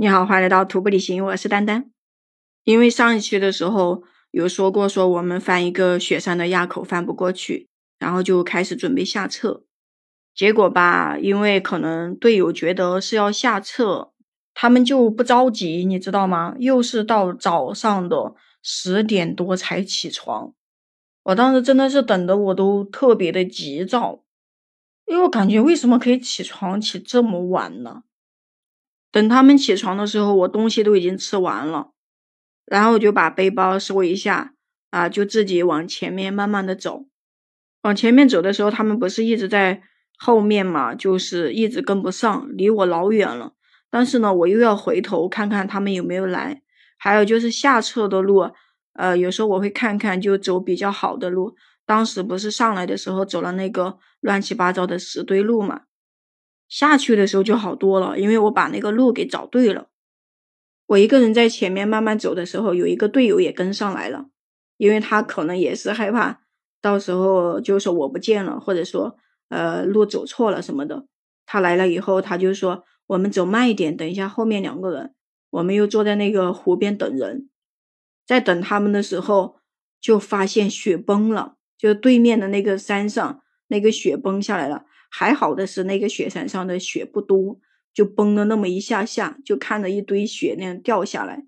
你好，欢迎来到徒步旅行，我是丹丹。因为上一期的时候有说过，说我们翻一个雪山的垭口翻不过去，然后就开始准备下撤。结果吧，因为可能队友觉得是要下撤，他们就不着急，你知道吗？又是到早上的十点多才起床，我当时真的是等的我都特别的急躁，因为我感觉为什么可以起床起这么晚呢？等他们起床的时候，我东西都已经吃完了，然后我就把背包收一下，啊，就自己往前面慢慢的走。往前面走的时候，他们不是一直在后面嘛，就是一直跟不上，离我老远了。但是呢，我又要回头看看他们有没有来。还有就是下撤的路，呃，有时候我会看看，就走比较好的路。当时不是上来的时候走了那个乱七八糟的石堆路嘛。下去的时候就好多了，因为我把那个路给找对了。我一个人在前面慢慢走的时候，有一个队友也跟上来了，因为他可能也是害怕到时候就说我不见了，或者说呃路走错了什么的。他来了以后，他就说我们走慢一点，等一下后面两个人。我们又坐在那个湖边等人，在等他们的时候，就发现雪崩了，就对面的那个山上那个雪崩下来了。还好的是，那个雪山上的雪不多，就崩了那么一下下，就看着一堆雪那样掉下来。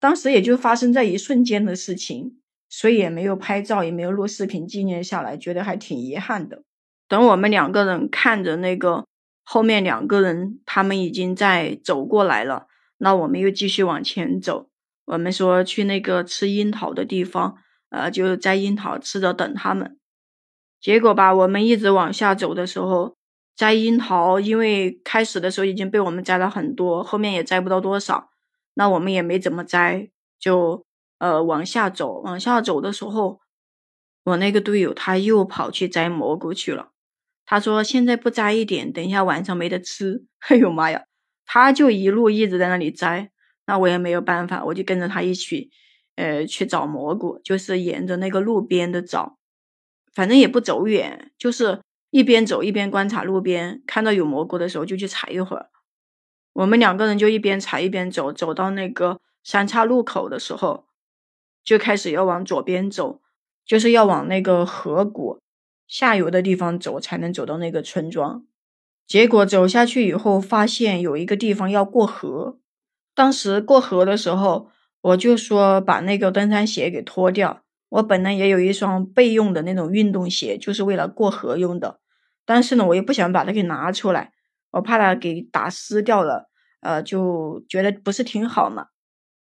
当时也就发生在一瞬间的事情，所以也没有拍照，也没有录视频纪念下来，觉得还挺遗憾的。等我们两个人看着那个后面两个人，他们已经在走过来了，那我们又继续往前走。我们说去那个吃樱桃的地方，呃，就摘樱桃吃着等他们。结果吧，我们一直往下走的时候，摘樱桃，因为开始的时候已经被我们摘了很多，后面也摘不到多少，那我们也没怎么摘，就呃往下走。往下走的时候，我那个队友他又跑去摘蘑菇去了。他说：“现在不摘一点，等一下晚上没得吃。”哎呦妈呀！他就一路一直在那里摘，那我也没有办法，我就跟着他一起，呃，去找蘑菇，就是沿着那个路边的找。反正也不走远，就是一边走一边观察路边，看到有蘑菇的时候就去采一会儿。我们两个人就一边采一边走，走到那个三岔路口的时候，就开始要往左边走，就是要往那个河谷下游的地方走，才能走到那个村庄。结果走下去以后，发现有一个地方要过河。当时过河的时候，我就说把那个登山鞋给脱掉。我本来也有一双备用的那种运动鞋，就是为了过河用的。但是呢，我又不想把它给拿出来，我怕它给打湿掉了，呃，就觉得不是挺好嘛。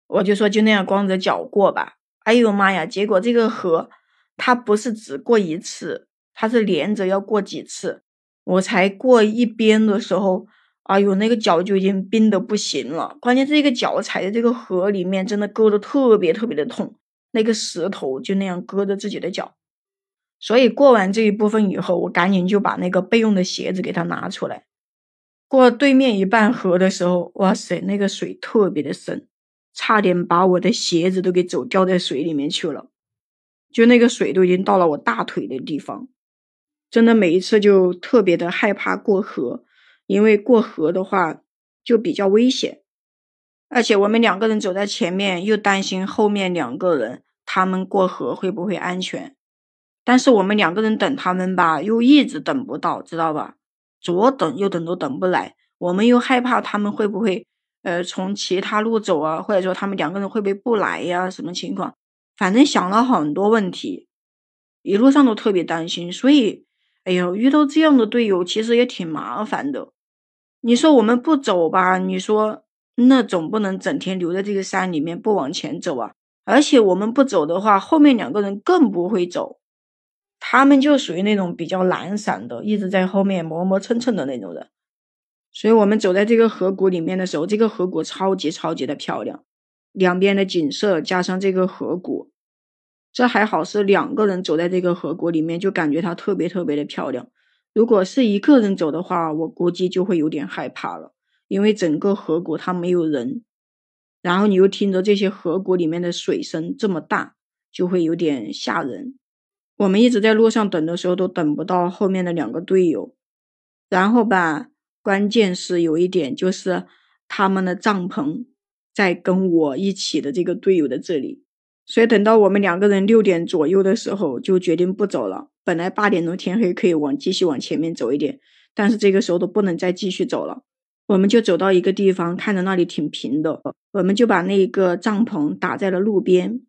我就说就那样光着脚过吧。哎呦妈呀！结果这个河它不是只过一次，它是连着要过几次。我才过一边的时候，哎呦，那个脚就已经冰的不行了。关键这个脚踩在这个河里面，真的勾的特别特别的痛。那个石头就那样搁着自己的脚，所以过完这一部分以后，我赶紧就把那个备用的鞋子给它拿出来。过对面一半河的时候，哇塞，那个水特别的深，差点把我的鞋子都给走掉在水里面去了。就那个水都已经到了我大腿的地方，真的每一次就特别的害怕过河，因为过河的话就比较危险。而且我们两个人走在前面，又担心后面两个人他们过河会不会安全。但是我们两个人等他们吧，又一直等不到，知道吧？左等右等都等不来。我们又害怕他们会不会呃从其他路走啊，或者说他们两个人会不会不来呀？什么情况？反正想了很多问题，一路上都特别担心。所以，哎呦，遇到这样的队友其实也挺麻烦的。你说我们不走吧？你说。那总不能整天留在这个山里面不往前走啊！而且我们不走的话，后面两个人更不会走，他们就属于那种比较懒散的，一直在后面磨磨蹭蹭的那种人。所以我们走在这个河谷里面的时候，这个河谷超级超级的漂亮，两边的景色加上这个河谷，这还好是两个人走在这个河谷里面，就感觉它特别特别的漂亮。如果是一个人走的话，我估计就会有点害怕了。因为整个河谷它没有人，然后你又听着这些河谷里面的水声这么大，就会有点吓人。我们一直在路上等的时候，都等不到后面的两个队友。然后吧，关键是有一点就是他们的帐篷在跟我一起的这个队友的这里，所以等到我们两个人六点左右的时候就决定不走了。本来八点钟天黑可以往继续往前面走一点，但是这个时候都不能再继续走了。我们就走到一个地方，看着那里挺平的，我们就把那个帐篷打在了路边，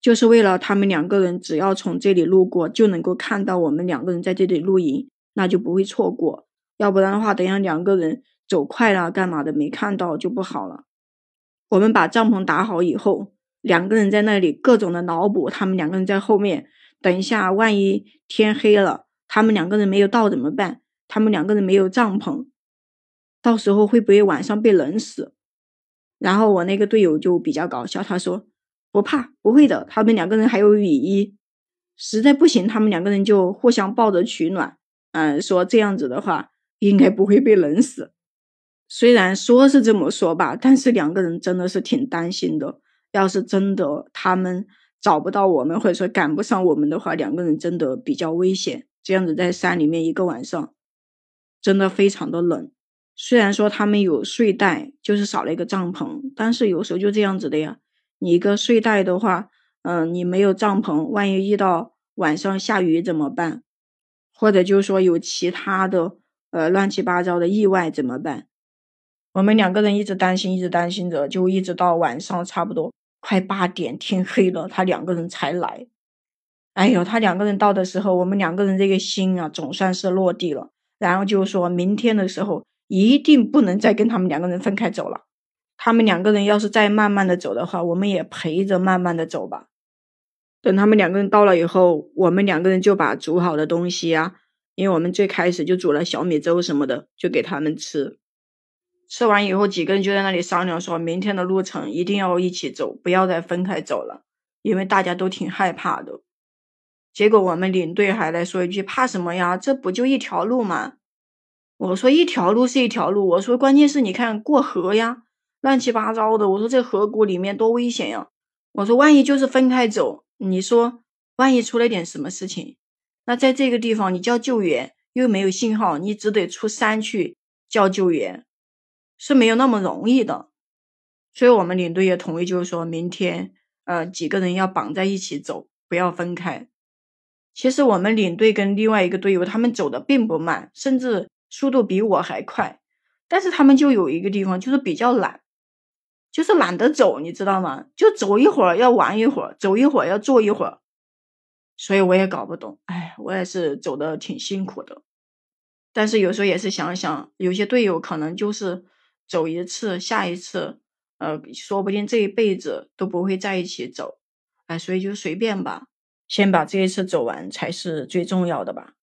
就是为了他们两个人只要从这里路过就能够看到我们两个人在这里露营，那就不会错过。要不然的话，等下两个人走快了干嘛的没看到就不好了。我们把帐篷打好以后，两个人在那里各种的脑补，他们两个人在后面，等一下万一天黑了，他们两个人没有到怎么办？他们两个人没有帐篷。到时候会不会晚上被冷死？然后我那个队友就比较搞笑，他说不怕，不会的。他们两个人还有雨衣，实在不行，他们两个人就互相抱着取暖。嗯，说这样子的话应该不会被冷死。虽然说是这么说吧，但是两个人真的是挺担心的。要是真的他们找不到我们，或者说赶不上我们的话，两个人真的比较危险。这样子在山里面一个晚上，真的非常的冷。虽然说他们有睡袋，就是少了一个帐篷，但是有时候就这样子的呀。你一个睡袋的话，嗯，你没有帐篷，万一遇到晚上下雨怎么办？或者就是说有其他的呃乱七八糟的意外怎么办？我们两个人一直担心，一直担心着，就一直到晚上差不多快八点，天黑了，他两个人才来。哎呦，他两个人到的时候，我们两个人这个心啊，总算是落地了。然后就说明天的时候。一定不能再跟他们两个人分开走了。他们两个人要是再慢慢的走的话，我们也陪着慢慢的走吧。等他们两个人到了以后，我们两个人就把煮好的东西啊，因为我们最开始就煮了小米粥什么的，就给他们吃。吃完以后，几个人就在那里商量，说明天的路程一定要一起走，不要再分开走了，因为大家都挺害怕的。结果我们领队还来说一句：“怕什么呀？这不就一条路吗？”我说一条路是一条路，我说关键是你看过河呀，乱七八糟的。我说这河谷里面多危险呀！我说万一就是分开走，你说万一出了点什么事情，那在这个地方你叫救援又没有信号，你只得出山去叫救援，是没有那么容易的。所以我们领队也同意，就是说明天呃几个人要绑在一起走，不要分开。其实我们领队跟另外一个队友他们走的并不慢，甚至。速度比我还快，但是他们就有一个地方，就是比较懒，就是懒得走，你知道吗？就走一会儿要玩一会儿，走一会儿要坐一会儿，所以我也搞不懂。哎，我也是走的挺辛苦的，但是有时候也是想想，有些队友可能就是走一次，下一次，呃，说不定这一辈子都不会在一起走，哎，所以就随便吧，先把这一次走完才是最重要的吧。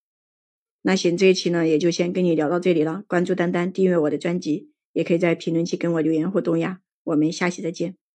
那行，这一期呢也就先跟你聊到这里了。关注丹丹，订阅我的专辑，也可以在评论区跟我留言互动呀。我们下期再见。